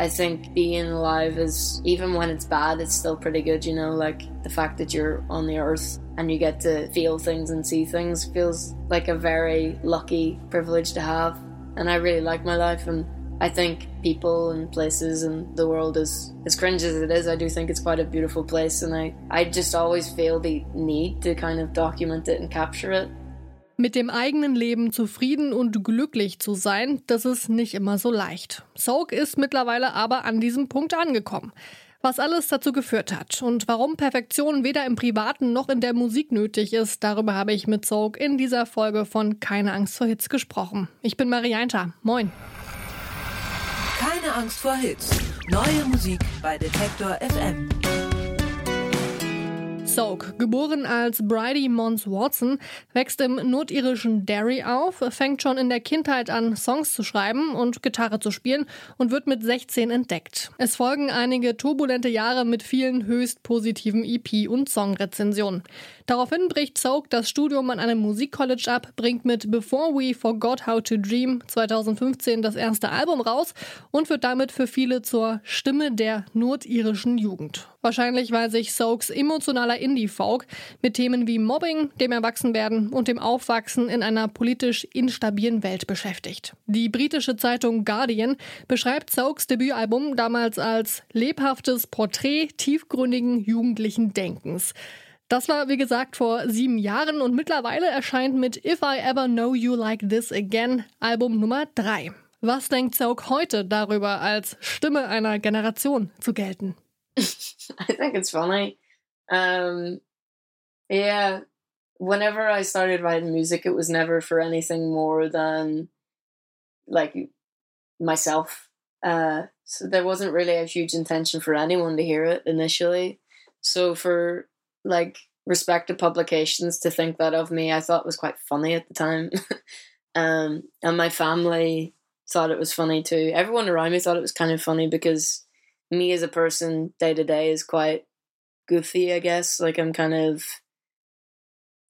I think being alive is, even when it's bad, it's still pretty good, you know? Like the fact that you're on the earth and you get to feel things and see things feels like a very lucky privilege to have. And I really like my life. And I think people and places and the world is as cringe as it is, I do think it's quite a beautiful place. And I, I just always feel the need to kind of document it and capture it. Mit dem eigenen Leben zufrieden und glücklich zu sein, das ist nicht immer so leicht. Soak ist mittlerweile aber an diesem Punkt angekommen. Was alles dazu geführt hat und warum Perfektion weder im Privaten noch in der Musik nötig ist, darüber habe ich mit Soak in dieser Folge von Keine Angst vor Hits gesprochen. Ich bin Marianta. Moin. Keine Angst vor Hits. Neue Musik bei Detektor FM. Soak, geboren als Bridie Mons Watson, wächst im nordirischen Derry auf, fängt schon in der Kindheit an, Songs zu schreiben und Gitarre zu spielen und wird mit 16 entdeckt. Es folgen einige turbulente Jahre mit vielen höchst positiven EP- und Songrezensionen. Daraufhin bricht Soak das Studium an einem Musikcollege ab, bringt mit Before We Forgot How to Dream 2015 das erste Album raus und wird damit für viele zur Stimme der nordirischen Jugend. Wahrscheinlich, weil sich Soaks emotionaler Indie-Folk mit Themen wie Mobbing, dem Erwachsenwerden und dem Aufwachsen in einer politisch instabilen Welt beschäftigt. Die britische Zeitung Guardian beschreibt Soaks Debütalbum damals als lebhaftes Porträt tiefgründigen jugendlichen Denkens. Das war, wie gesagt, vor sieben Jahren und mittlerweile erscheint mit If I Ever Know You Like This Again Album Nummer drei. Was denkt Soak heute darüber, als Stimme einer Generation zu gelten? I think it's funny. Um, yeah, whenever I started writing music, it was never for anything more than like myself. Uh, so there wasn't really a huge intention for anyone to hear it initially. So for like respected publications to think that of me, I thought was quite funny at the time. um, and my family thought it was funny too. Everyone around me thought it was kind of funny because me as a person day to day is quite goofy, I guess. Like I'm kind of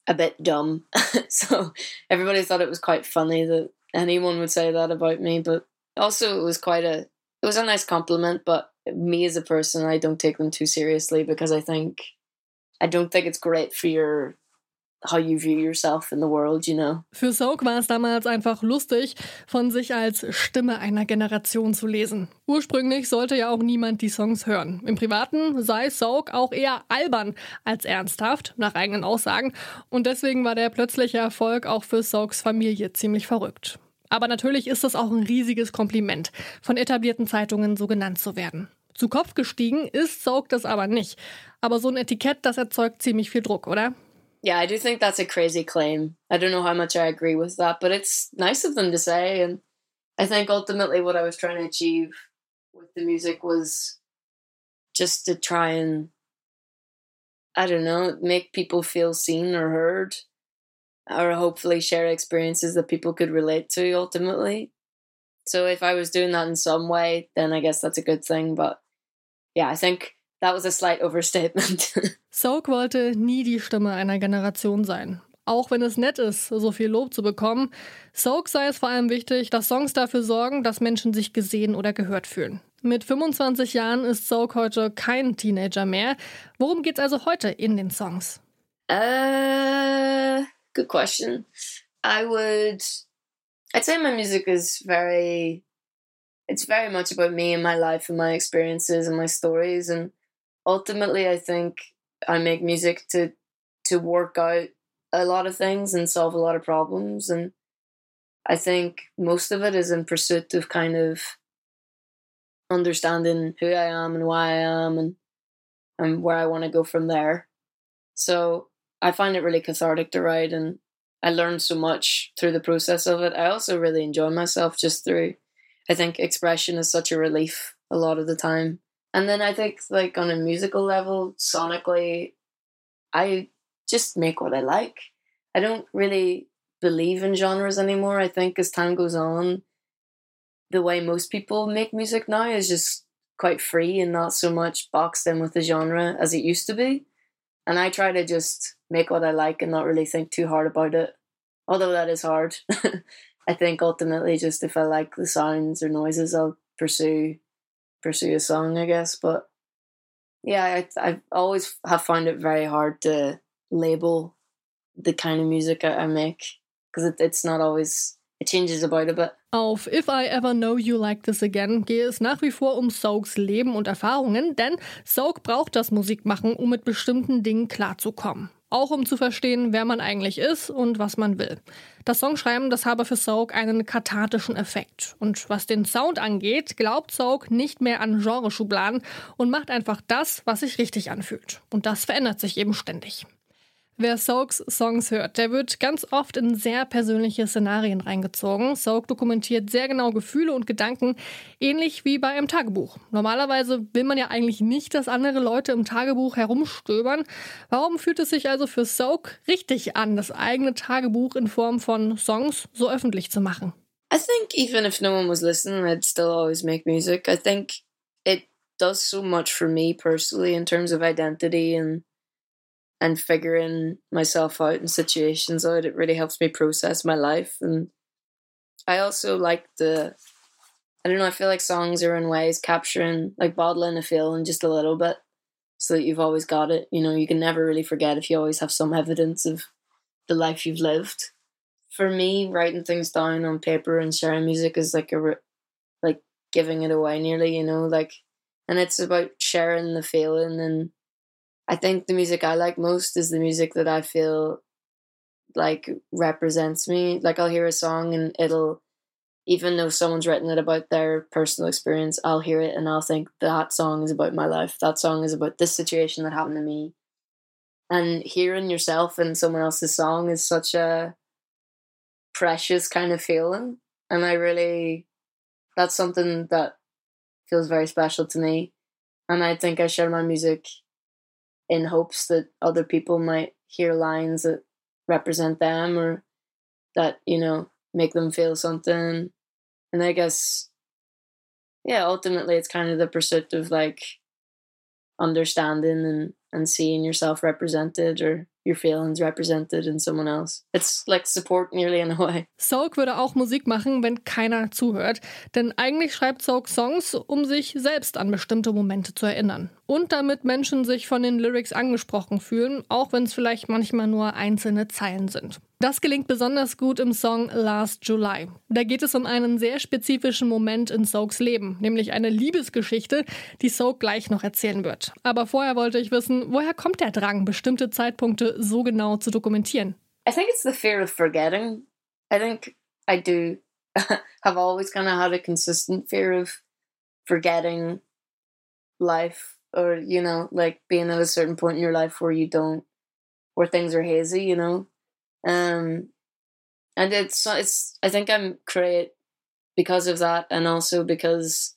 a bit dumb. so everybody thought it was quite funny that anyone would say that about me, but also it was quite a it was a nice compliment, but me as a person I don't take them too seriously because I think I don't think it's great for your how you view yourself in the world, you know. Für Soak war es damals einfach lustig, von sich als Stimme einer Generation zu lesen. Ursprünglich sollte ja auch niemand die Songs hören. Im Privaten sei Soak auch eher albern als ernsthaft, nach eigenen Aussagen. Und deswegen war der plötzliche Erfolg auch für Soaks Familie ziemlich verrückt. Aber natürlich ist es auch ein riesiges Kompliment, von etablierten Zeitungen so genannt zu werden. Zu Kopf gestiegen ist Soak das aber nicht. Aber so ein Etikett, das erzeugt ziemlich viel Druck, oder? Yeah, I do think that's a crazy claim. I don't know how much I agree with that, but it's nice of them to say. And I think ultimately what I was trying to achieve with the music was just to try and, I don't know, make people feel seen or heard, or hopefully share experiences that people could relate to ultimately. So if I was doing that in some way, then I guess that's a good thing. But yeah, I think that was a slight overstatement. Soak wollte nie die Stimme einer Generation sein. Auch wenn es nett ist, so viel Lob zu bekommen, Soak sei es vor allem wichtig, dass Songs dafür sorgen, dass Menschen sich gesehen oder gehört fühlen. Mit 25 Jahren ist Soak heute kein Teenager mehr. Worum geht's also heute in den Songs? Uh, good question. I would, I'd say my music is very, it's very much about me and my life and my experiences and my stories and ultimately I think I make music to to work out a lot of things and solve a lot of problems and I think most of it is in pursuit of kind of understanding who I am and why I am and and where I want to go from there. So I find it really cathartic to write and I learned so much through the process of it. I also really enjoy myself just through I think expression is such a relief a lot of the time. And then I think like on a musical level, sonically, I just make what I like. I don't really believe in genres anymore. I think as time goes on, the way most people make music now is just quite free and not so much boxed in with the genre as it used to be. And I try to just make what I like and not really think too hard about it. Although that is hard. I think ultimately just if I like the sounds or noises I'll pursue pursue a song, I guess. But yeah, I I always have found it very hard to label the kind of music I, I make because it, it's not always it changes about a bit. Auf If I Ever Know You Like This Again gehe es nach wie vor um Soaks Leben und Erfahrungen, denn Soak braucht das Musikmachen, um mit bestimmten Dingen klarzukommen. Auch um zu verstehen, wer man eigentlich ist und was man will. Das Songschreiben, das habe für Soak einen kathartischen Effekt. Und was den Sound angeht, glaubt Soak nicht mehr an Genreschubladen und macht einfach das, was sich richtig anfühlt. Und das verändert sich eben ständig. Wer Soaks Songs hört, der wird ganz oft in sehr persönliche Szenarien reingezogen. Soak dokumentiert sehr genau Gefühle und Gedanken, ähnlich wie bei einem Tagebuch. Normalerweise will man ja eigentlich nicht, dass andere Leute im Tagebuch herumstöbern. Warum fühlt es sich also für Soak richtig an, das eigene Tagebuch in Form von Songs so öffentlich zu machen? I think even if no one was listening, I'd still always make music. I think it does so much for me personally in terms of identity and and figuring myself out in situations out. It really helps me process my life. And I also like the, I don't know, I feel like songs are in ways capturing, like bottling a feeling just a little bit so that you've always got it. You know, you can never really forget if you always have some evidence of the life you've lived. For me, writing things down on paper and sharing music is like a, like giving it away nearly, you know, like, and it's about sharing the feeling and I think the music I like most is the music that I feel like represents me. Like I'll hear a song and it'll even though someone's written it about their personal experience, I'll hear it and I'll think that song is about my life. That song is about this situation that happened to me. And hearing yourself in someone else's song is such a precious kind of feeling. And I really, that's something that feels very special to me. And I think I share my music in hopes that other people might hear lines that represent them or that you know make them feel something. And i guess yeah ultimately it's kind of the pursuit of like understanding and and seeing yourself represented or your feelings represented in someone else. It's like support nearly in a way. Soak würde auch Musik machen, wenn keiner zuhört. Denn eigentlich schreibt Soak Songs, um sich selbst an bestimmte Momente zu erinnern. Und damit Menschen sich von den Lyrics angesprochen fühlen, auch wenn es vielleicht manchmal nur einzelne Zeilen sind. Das gelingt besonders gut im Song Last July. Da geht es um einen sehr spezifischen Moment in Soaks Leben, nämlich eine Liebesgeschichte, die Soak gleich noch erzählen wird. Aber vorher wollte ich wissen, woher kommt der Drang, bestimmte Zeitpunkte so genau zu dokumentieren? I think it's the fear of forgetting. I think I do have always kind of had a consistent fear of forgetting life or you know like being at a certain point in your life where you don't where things are hazy you know um, and it's it's I think I'm create because of that, and also because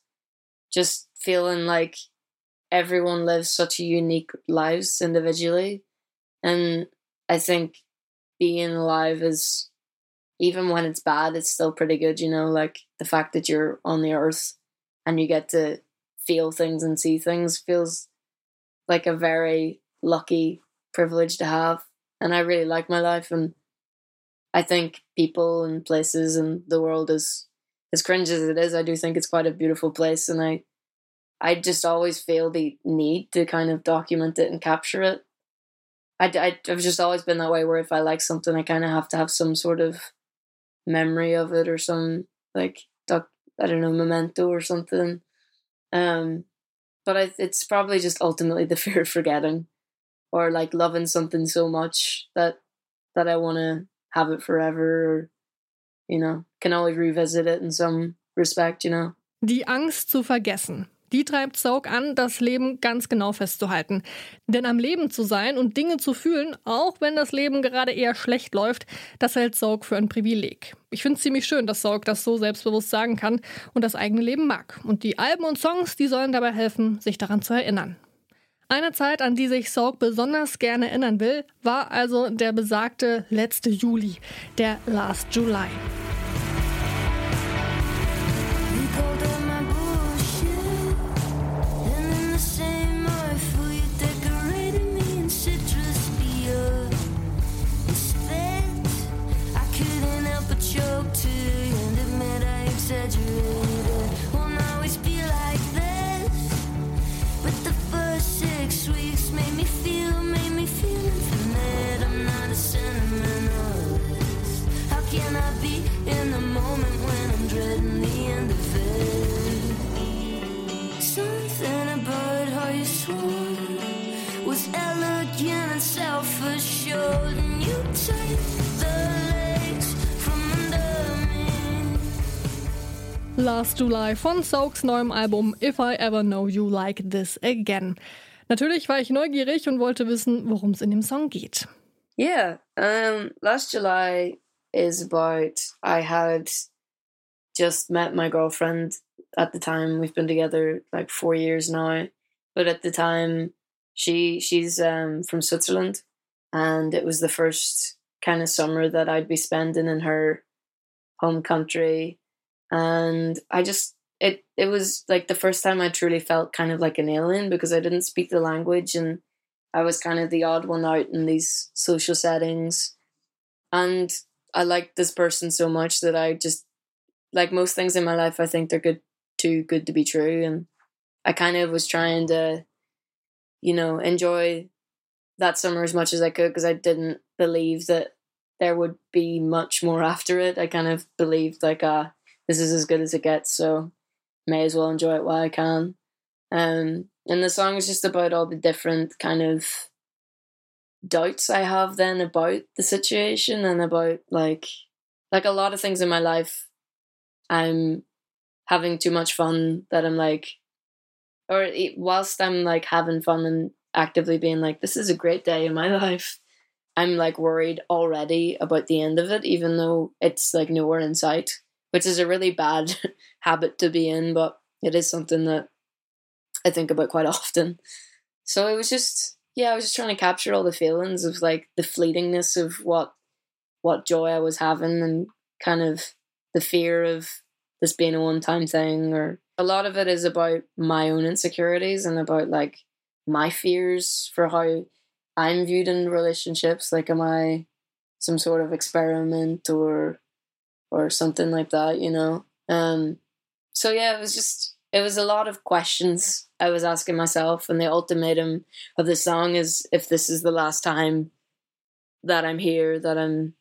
just feeling like everyone lives such unique lives individually, and I think being alive is even when it's bad, it's still pretty good. You know, like the fact that you're on the earth and you get to feel things and see things feels like a very lucky privilege to have and I really like my life. And I think people and places and the world is as cringe as it is. I do think it's quite a beautiful place, and I I just always feel the need to kind of document it and capture it. I, I I've just always been that way. Where if I like something, I kind of have to have some sort of memory of it or some like doc, I don't know memento or something. Um, but I, it's probably just ultimately the fear of forgetting or like loving something so much that that I want to have it forever or you know can always revisit it in some respect you know die Angst zu vergessen Die treibt Soak an, das Leben ganz genau festzuhalten. Denn am Leben zu sein und Dinge zu fühlen, auch wenn das Leben gerade eher schlecht läuft, das hält Soak für ein Privileg. Ich finde es ziemlich schön, dass Soak das so selbstbewusst sagen kann und das eigene Leben mag. Und die Alben und Songs, die sollen dabei helfen, sich daran zu erinnern. Eine Zeit, an die sich Soak besonders gerne erinnern will, war also der besagte letzte Juli, der Last July. Last July von Soaks neuem Album If I Ever Know You Like This Again. Natürlich war ich neugierig und wollte wissen, worum es in dem Song geht. Yeah, um, Last July is about I had just met my girlfriend at the time. We've been together like four years now, but at the time, she she's um, from Switzerland, and it was the first kind of summer that I'd be spending in her home country, and I just it it was like the first time I truly felt kind of like an alien because I didn't speak the language and I was kind of the odd one out in these social settings, and I liked this person so much that I just like most things in my life. I think they're good too good to be true, and I kind of was trying to, you know, enjoy that summer as much as I could because I didn't believe that there would be much more after it. I kind of believed like, uh, this is as good as it gets, so may as well enjoy it while I can. Um, and the song is just about all the different kind of doubts I have then about the situation and about like like a lot of things in my life I'm having too much fun that I'm like or whilst I'm like having fun and actively being like this is a great day in my life I'm like worried already about the end of it even though it's like nowhere in sight which is a really bad habit to be in but it is something that I think about quite often so it was just yeah, I was just trying to capture all the feelings of like the fleetingness of what what joy I was having and kind of the fear of this being a one time thing or a lot of it is about my own insecurities and about like my fears for how I'm viewed in relationships. Like am I some sort of experiment or or something like that, you know? Um so yeah, it was just it was a lot of questions I was asking myself, and the ultimatum of the song is if this is the last time that I'm here, that I'm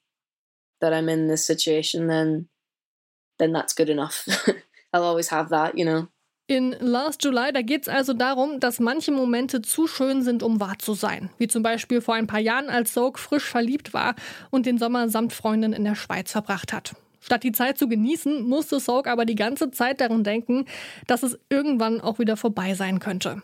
that I'm in this situation, then then that's good enough. I'll always have that, you know. In Last July, da geht es also darum, dass manche Momente zu schön sind, um wahr zu sein. Wie zum Beispiel vor ein paar Jahren, als Soak frisch verliebt war und den Sommer samt Freundin in der Schweiz verbracht hat. Statt die Zeit zu genießen, musste Soak aber die ganze Zeit daran denken, dass es irgendwann auch wieder vorbei sein könnte.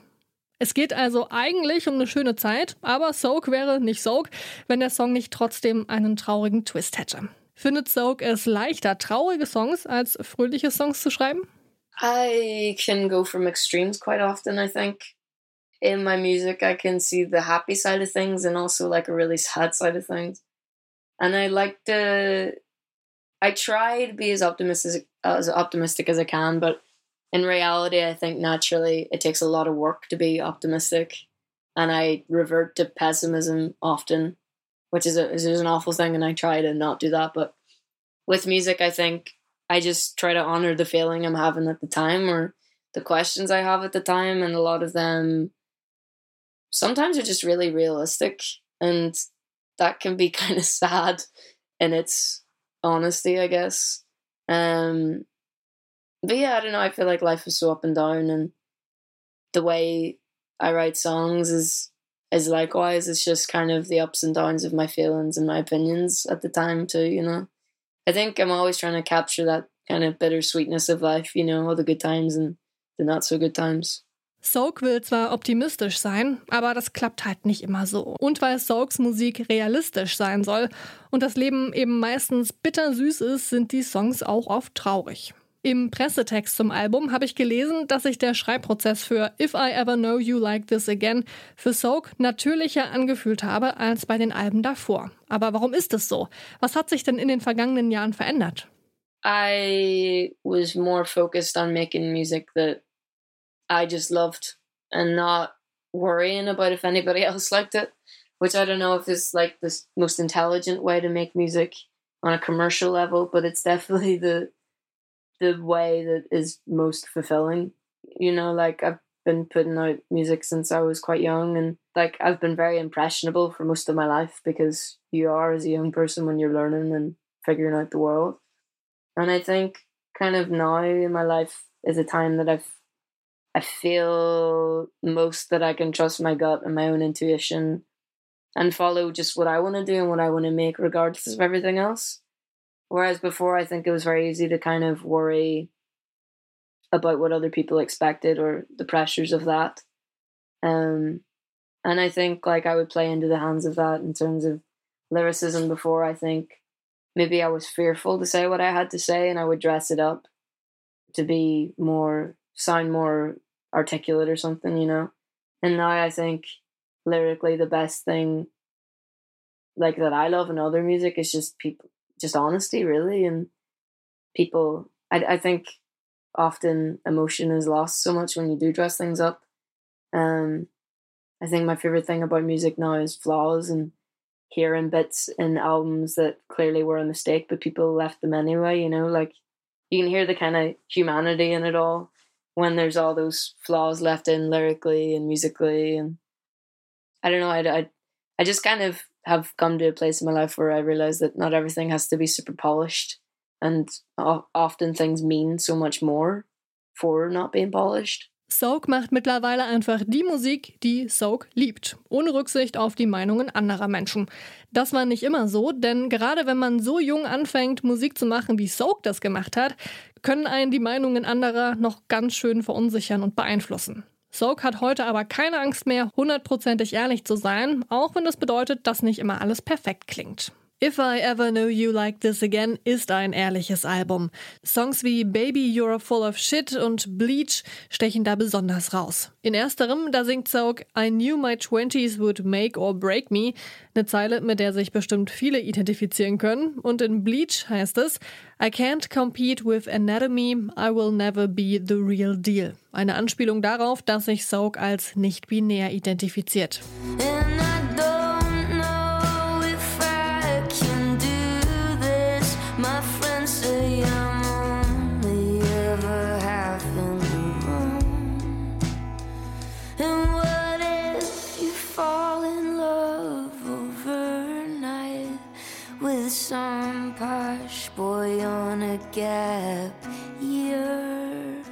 Es geht also eigentlich um eine schöne Zeit, aber Soak wäre nicht Soak, wenn der Song nicht trotzdem einen traurigen Twist hätte. Findet Soak es leichter, traurige Songs als fröhliche Songs zu schreiben? I can go from extremes quite often, I think. In my music, I can see the happy side of things and also like a really sad side of things. And I like to I try to be as optimistic as optimistic as I can, but in reality, I think naturally it takes a lot of work to be optimistic, and I revert to pessimism often, which is a is an awful thing, and I try to not do that. But with music, I think I just try to honor the feeling I'm having at the time or the questions I have at the time, and a lot of them sometimes are just really realistic, and that can be kind of sad in its honesty, I guess. Um, but yeah, I don't know. I feel like life is so up and down, and the way I write songs is is likewise. It's just kind of the ups and downs of my feelings and my opinions at the time too. You know, I think I'm always trying to capture that kind of bittersweetness of life. You know, all the good times and the not so good times. Soak will zwar optimistisch sein, aber das klappt halt nicht immer so. Und weil Soaks Musik realistisch sein soll und das Leben eben meistens bittersüß ist, sind die Songs auch oft traurig. Im Pressetext zum Album habe ich gelesen, dass sich der Schreibprozess für If I Ever Know You Like This Again für Soak natürlicher angefühlt habe als bei den Alben davor. Aber warum ist es so? Was hat sich denn in den vergangenen Jahren verändert? I was more focused on making music that I just loved and not worrying about if anybody else liked it, which I don't know if is like the most intelligent way to make music on a commercial level, but it's definitely the the way that is most fulfilling. You know, like I've been putting out music since I was quite young and like I've been very impressionable for most of my life because you are as a young person when you're learning and figuring out the world. And I think kind of now in my life is a time that I've I feel most that I can trust my gut and my own intuition and follow just what I want to do and what I want to make, regardless of everything else. Whereas before, I think it was very easy to kind of worry about what other people expected or the pressures of that. Um, and I think like I would play into the hands of that in terms of lyricism before. I think maybe I was fearful to say what I had to say and I would dress it up to be more, sound more articulate or something, you know? And now I think lyrically the best thing like that I love in other music is just people, just honesty really. And people, I, I think often emotion is lost so much when you do dress things up. Um, I think my favorite thing about music now is flaws and hearing bits in albums that clearly were a mistake, but people left them anyway. You know, like you can hear the kind of humanity in it all when there's all those flaws left in lyrically and musically, and I don't know. I I, I just kind of have come to a place in my life where I realize that not everything has to be super polished, and often things mean so much more for not being polished. Soak macht mittlerweile einfach die Musik, die Soak liebt, ohne Rücksicht auf die Meinungen anderer Menschen. Das war nicht immer so, denn gerade wenn man so jung anfängt, Musik zu machen, wie Soak das gemacht hat, können einen die Meinungen anderer noch ganz schön verunsichern und beeinflussen. Soak hat heute aber keine Angst mehr, hundertprozentig ehrlich zu sein, auch wenn das bedeutet, dass nicht immer alles perfekt klingt. If I Ever Know You Like This Again ist ein ehrliches Album. Songs wie Baby You're Full of Shit und Bleach stechen da besonders raus. In ersterem, da singt Soak I knew my twenties would make or break me, eine Zeile, mit der sich bestimmt viele identifizieren können. Und in Bleach heißt es I can't compete with anatomy, I will never be the real deal. Eine Anspielung darauf, dass sich Soak als nicht binär identifiziert. Gap year.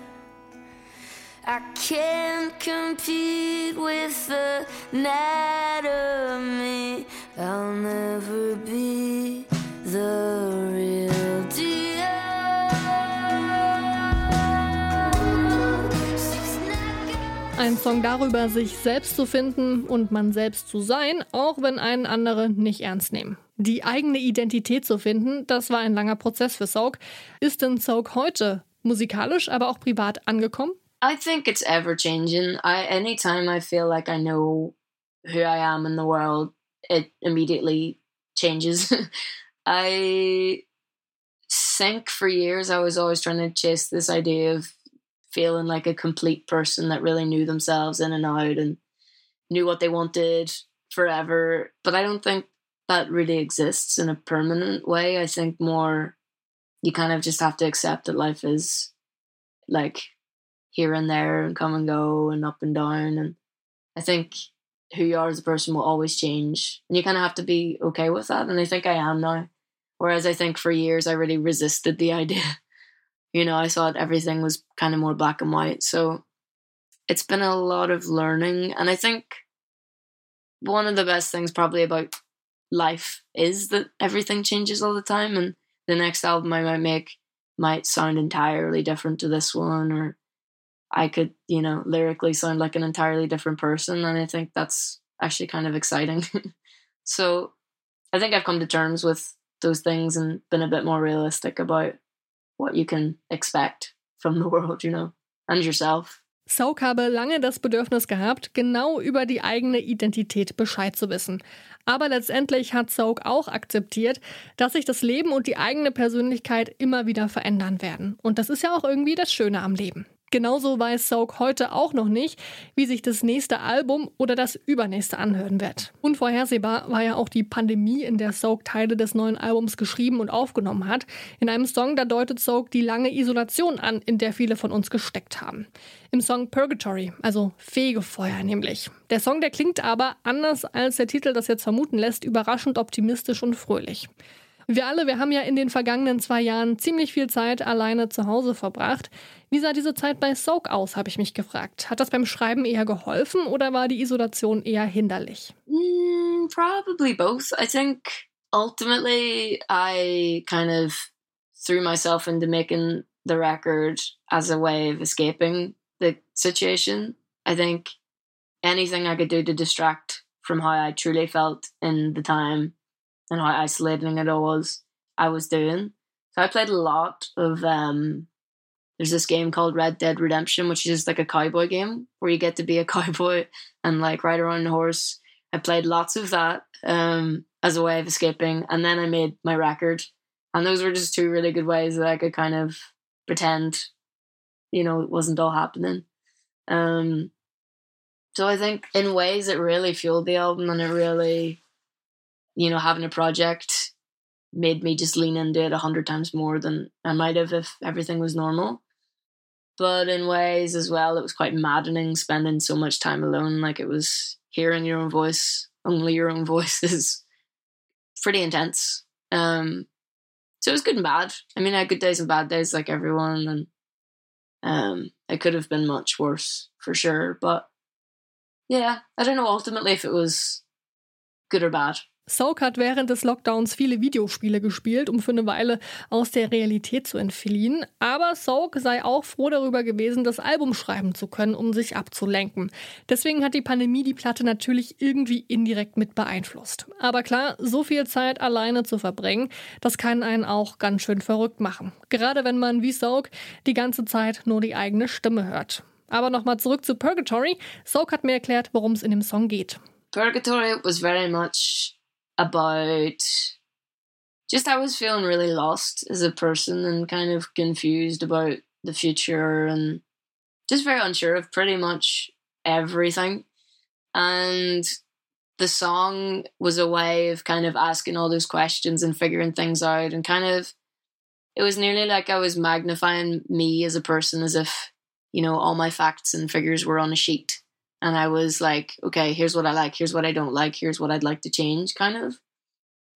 I can't compete with the anatomy. I'll never be Ein Song darüber, sich selbst zu finden und man selbst zu sein, auch wenn einen andere nicht ernst nehmen. Die eigene Identität zu finden, das war ein langer Prozess für Soak. Ist denn Soak heute musikalisch, aber auch privat angekommen? I think it's ever changing. I anytime I feel like I know who I am in the world, it immediately changes. I think for years I was always trying to chase this idea of feeling like a complete person that really knew themselves in and out and knew what they wanted forever. But I don't think that really exists in a permanent way. I think more you kind of just have to accept that life is like here and there and come and go and up and down. And I think who you are as a person will always change. And you kind of have to be okay with that. And I think I am now. Whereas I think for years I really resisted the idea. You know, I thought everything was kind of more black and white. So it's been a lot of learning. And I think one of the best things probably about life is that everything changes all the time and the next album I might make might sound entirely different to this one or I could, you know, lyrically sound like an entirely different person and I think that's actually kind of exciting. so I think I've come to terms with those things and been a bit more realistic about what you can expect from the world, you know, and yourself. Soak habe lange das Bedürfnis gehabt, genau über die eigene Identität Bescheid zu wissen. Aber letztendlich hat Soak auch akzeptiert, dass sich das Leben und die eigene Persönlichkeit immer wieder verändern werden. Und das ist ja auch irgendwie das Schöne am Leben. Genauso weiß Soak heute auch noch nicht, wie sich das nächste Album oder das übernächste anhören wird. Unvorhersehbar war ja auch die Pandemie, in der Soak Teile des neuen Albums geschrieben und aufgenommen hat. In einem Song, da deutet Soak die lange Isolation an, in der viele von uns gesteckt haben. Im Song Purgatory, also Fegefeuer nämlich. Der Song, der klingt aber, anders als der Titel das jetzt vermuten lässt, überraschend optimistisch und fröhlich. Wir alle, wir haben ja in den vergangenen zwei Jahren ziemlich viel Zeit alleine zu Hause verbracht. Wie sah diese Zeit bei Soak aus, habe ich mich gefragt. Hat das beim Schreiben eher geholfen oder war die Isolation eher hinderlich? Mm, probably both. I think ultimately I kind of threw myself into making the record as a way of escaping the situation. I think anything I could do to distract from how I truly felt in the time and how isolating it all was, I was doing. So I played a lot of um there's this game called Red Dead Redemption, which is like a cowboy game where you get to be a cowboy and like ride around a horse. I played lots of that um as a way of escaping. And then I made my record. And those were just two really good ways that I could kind of pretend, you know, it wasn't all happening. Um so I think in ways it really fueled the album and it really, you know, having a project made me just lean into it a hundred times more than I might have if everything was normal. But in ways as well, it was quite maddening spending so much time alone. Like it was hearing your own voice, only your own voice is pretty intense. Um, so it was good and bad. I mean, I had good days and bad days like everyone, and um, it could have been much worse for sure. But yeah, I don't know ultimately if it was good or bad. Soak hat während des Lockdowns viele Videospiele gespielt, um für eine Weile aus der Realität zu entfliehen. Aber Soak sei auch froh darüber gewesen, das Album schreiben zu können, um sich abzulenken. Deswegen hat die Pandemie die Platte natürlich irgendwie indirekt mit beeinflusst. Aber klar, so viel Zeit alleine zu verbringen, das kann einen auch ganz schön verrückt machen. Gerade wenn man wie Soak die ganze Zeit nur die eigene Stimme hört. Aber nochmal zurück zu Purgatory. Soak hat mir erklärt, worum es in dem Song geht. Purgatory was very much about just I was feeling really lost as a person and kind of confused about the future and just very unsure of pretty much everything. And the song was a way of kind of asking all those questions and figuring things out and kind of it was nearly like I was magnifying me as a person as if, you know, all my facts and figures were on a sheet and I was like, okay, here's what I like, here's what I don't like, here's what I'd like to change, kind of.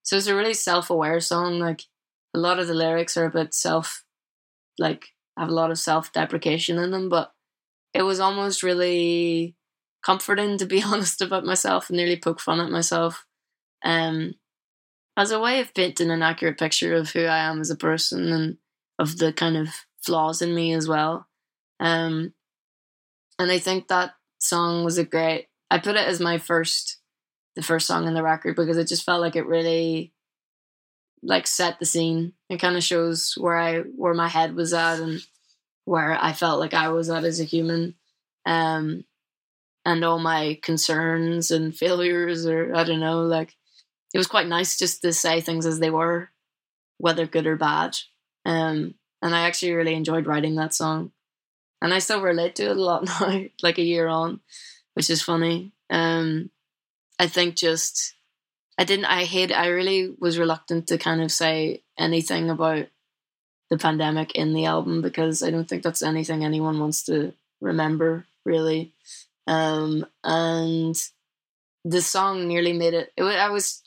So it's a really self aware song. Like a lot of the lyrics are a bit self, like have a lot of self deprecation in them, but it was almost really comforting to be honest about myself and nearly poke fun at myself. Um, as a way of painting an accurate picture of who I am as a person and of the kind of flaws in me as well. Um, and I think that song was a great. I put it as my first, the first song in the record because it just felt like it really, like set the scene. It kind of shows where I where my head was at and where I felt like I was at as a human, um, and all my concerns and failures or I don't know. Like it was quite nice just to say things as they were, whether good or bad. Um, and I actually really enjoyed writing that song and I still relate to it a lot now, like a year on, which is funny. Um, I think just I didn't. I hate. I really was reluctant to kind of say anything about the pandemic in the album because I don't think that's anything anyone wants to remember really. Um, and the song nearly made it. it I was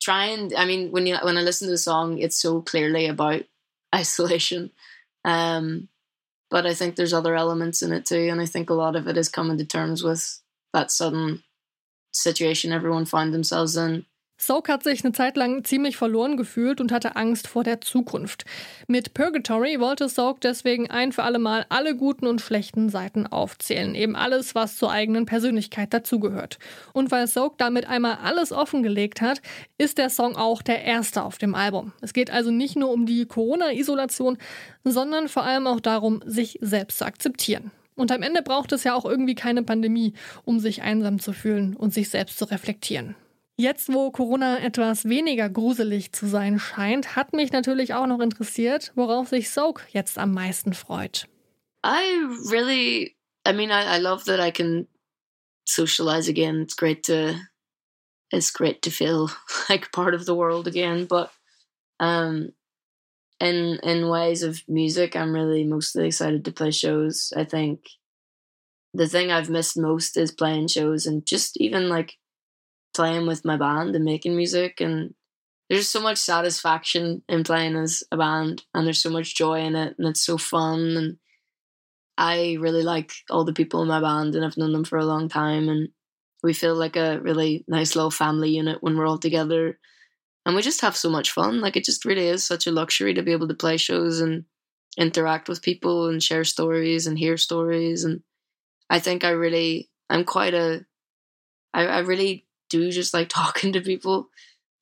trying. I mean, when you when I listen to the song, it's so clearly about isolation. Um, but I think there's other elements in it too, and I think a lot of it is coming to terms with that sudden situation everyone found themselves in Soak hat sich eine Zeit lang ziemlich verloren gefühlt und hatte Angst vor der Zukunft. Mit Purgatory wollte Soak deswegen ein für alle Mal alle guten und schlechten Seiten aufzählen, eben alles, was zur eigenen Persönlichkeit dazugehört. Und weil Soak damit einmal alles offengelegt hat, ist der Song auch der erste auf dem Album. Es geht also nicht nur um die Corona-Isolation, sondern vor allem auch darum, sich selbst zu akzeptieren. Und am Ende braucht es ja auch irgendwie keine Pandemie, um sich einsam zu fühlen und sich selbst zu reflektieren. Jetzt, wo Corona etwas weniger gruselig zu sein scheint, hat mich natürlich auch noch interessiert, worauf sich Soak jetzt am meisten freut. I really, I mean, I, I love that I can socialize again. It's great to, it's great to feel like part of the world again. But um, in in ways of music, I'm really mostly excited to play shows. I think the thing I've missed most is playing shows and just even like playing with my band and making music and there's so much satisfaction in playing as a band and there's so much joy in it and it's so fun and I really like all the people in my band and I've known them for a long time and we feel like a really nice little family unit when we're all together and we just have so much fun like it just really is such a luxury to be able to play shows and interact with people and share stories and hear stories and I think I really I'm quite a I, I really do just like talking to people.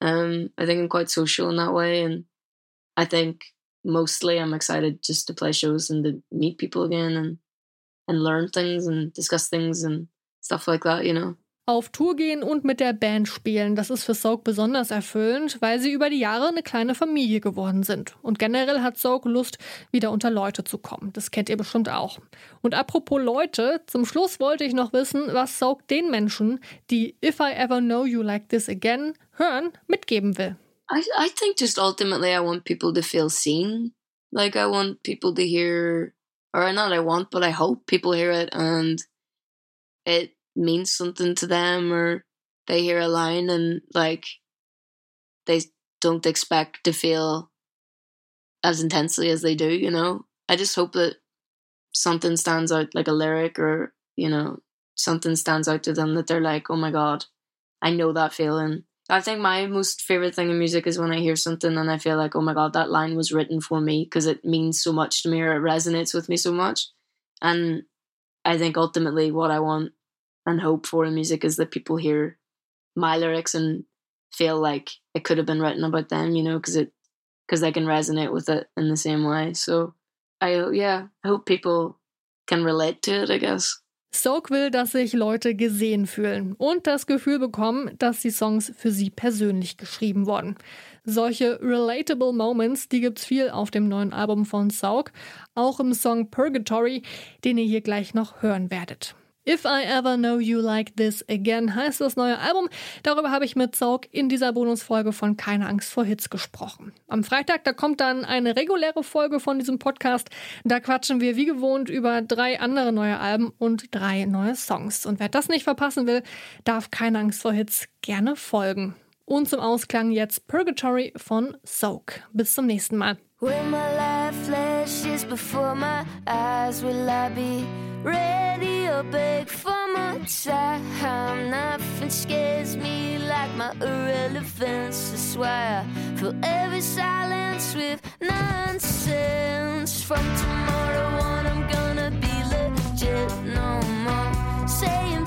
Um I think I'm quite social in that way and I think mostly I'm excited just to play shows and to meet people again and and learn things and discuss things and stuff like that, you know. Auf Tour gehen und mit der Band spielen, das ist für Soak besonders erfüllend, weil sie über die Jahre eine kleine Familie geworden sind. Und generell hat Soak Lust, wieder unter Leute zu kommen. Das kennt ihr bestimmt auch. Und apropos Leute, zum Schluss wollte ich noch wissen, was Soak den Menschen, die If I Ever Know You Like This Again hören, mitgeben will. I I think just ultimately I want people to feel seen. Like I want people to hear or not I want, but I hope people hear it and it means something to them or they hear a line and like they don't expect to feel as intensely as they do, you know. I just hope that something stands out like a lyric or, you know, something stands out to them that they're like, "Oh my god, I know that feeling." I think my most favorite thing in music is when I hear something and I feel like, "Oh my god, that line was written for me" because it means so much to me or it resonates with me so much. And I think ultimately what I want and hope for music is that people hear my lyrics and feel like it could have been written about them, you know, because it because they can resonate with it in the same way. So I yeah, I hope people can relate to it, I guess. Soak will, dass sich Leute gesehen fühlen und das Gefühl bekommen, dass die Songs für sie persönlich geschrieben wurden. Solche relatable Moments, die gibt's viel auf dem neuen Album von Soak, auch im Song Purgatory, den ihr hier gleich noch hören werdet. If I Ever Know You Like This Again heißt das neue Album. Darüber habe ich mit Saug in dieser Bonusfolge von Keine Angst vor Hits gesprochen. Am Freitag, da kommt dann eine reguläre Folge von diesem Podcast. Da quatschen wir wie gewohnt über drei andere neue Alben und drei neue Songs. Und wer das nicht verpassen will, darf Keine Angst vor Hits gerne folgen. Und zum Ausklang jetzt Purgatory von Soak. Bis zum nächsten Mal. Flashes before my eyes, will I be ready or beg for more time? Nothing scares me like my irrelevance. That's why I fill every silence with nonsense. From tomorrow on, I'm gonna be legit no more saying